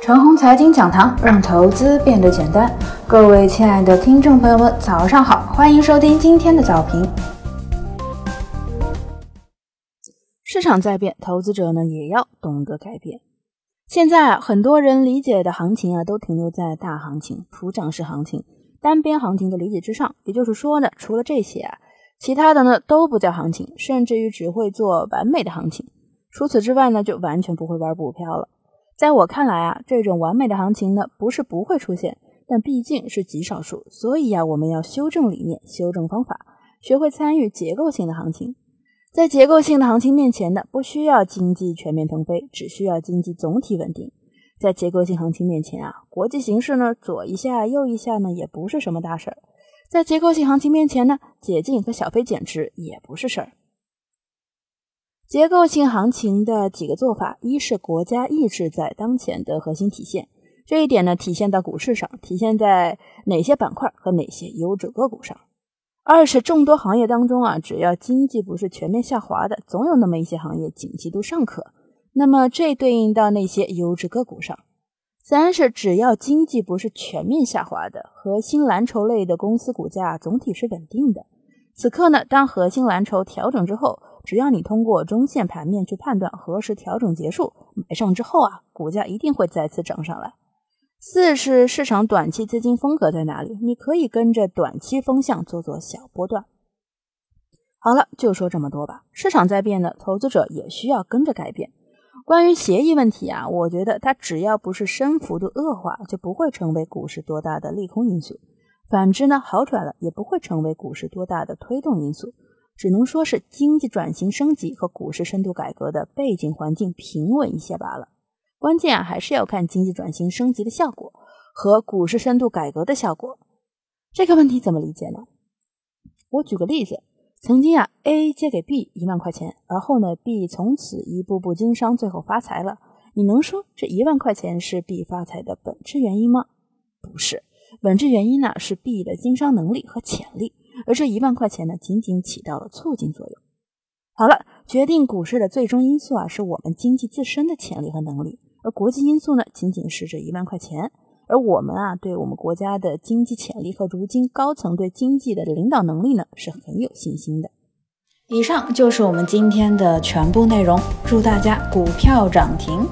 陈红财经讲堂，让投资变得简单。各位亲爱的听众朋友们，早上好，欢迎收听今天的早评。市场在变，投资者呢也要懂得改变。现在啊，很多人理解的行情啊，都停留在大行情、普涨式行情、单边行情的理解之上。也就是说呢，除了这些啊，其他的呢都不叫行情，甚至于只会做完美的行情。除此之外呢，就完全不会玩股票了。在我看来啊，这种完美的行情呢，不是不会出现，但毕竟是极少数。所以呀，我们要修正理念，修正方法，学会参与结构性的行情。在结构性的行情面前呢，不需要经济全面腾飞，只需要经济总体稳定。在结构性行情面前啊，国际形势呢左一下右一下呢，也不是什么大事儿。在结构性行情面前呢，解禁和小飞减持也不是事儿。结构性行情的几个做法：一是国家意志在当前的核心体现，这一点呢体现到股市上，体现在哪些板块和哪些优质个股上；二是众多行业当中啊，只要经济不是全面下滑的，总有那么一些行业景气度尚可，那么这对应到那些优质个股上；三是只要经济不是全面下滑的，核心蓝筹类的公司股价总体是稳定的。此刻呢，当核心蓝筹调整之后。只要你通过中线盘面去判断何时调整结束，买上之后啊，股价一定会再次涨上来。四是市场短期资金风格在哪里？你可以跟着短期风向做做小波段。好了，就说这么多吧。市场在变呢，投资者也需要跟着改变。关于协议问题啊，我觉得它只要不是深幅度恶化，就不会成为股市多大的利空因素。反之呢，好转了也不会成为股市多大的推动因素。只能说是经济转型升级和股市深度改革的背景环境平稳一些罢了。关键啊，还是要看经济转型升级的效果和股市深度改革的效果。这个问题怎么理解呢？我举个例子，曾经啊，A 借给 B 一万块钱，而后呢，B 从此一步步经商，最后发财了。你能说这一万块钱是 B 发财的本质原因吗？不是，本质原因呢是 B 的经商能力和潜力。而这一万块钱呢，仅仅起到了促进作用。好了，决定股市的最终因素啊，是我们经济自身的潜力和能力，而国际因素呢，仅仅是这一万块钱。而我们啊，对我们国家的经济潜力和如今高层对经济的领导能力呢，是很有信心的。以上就是我们今天的全部内容，祝大家股票涨停。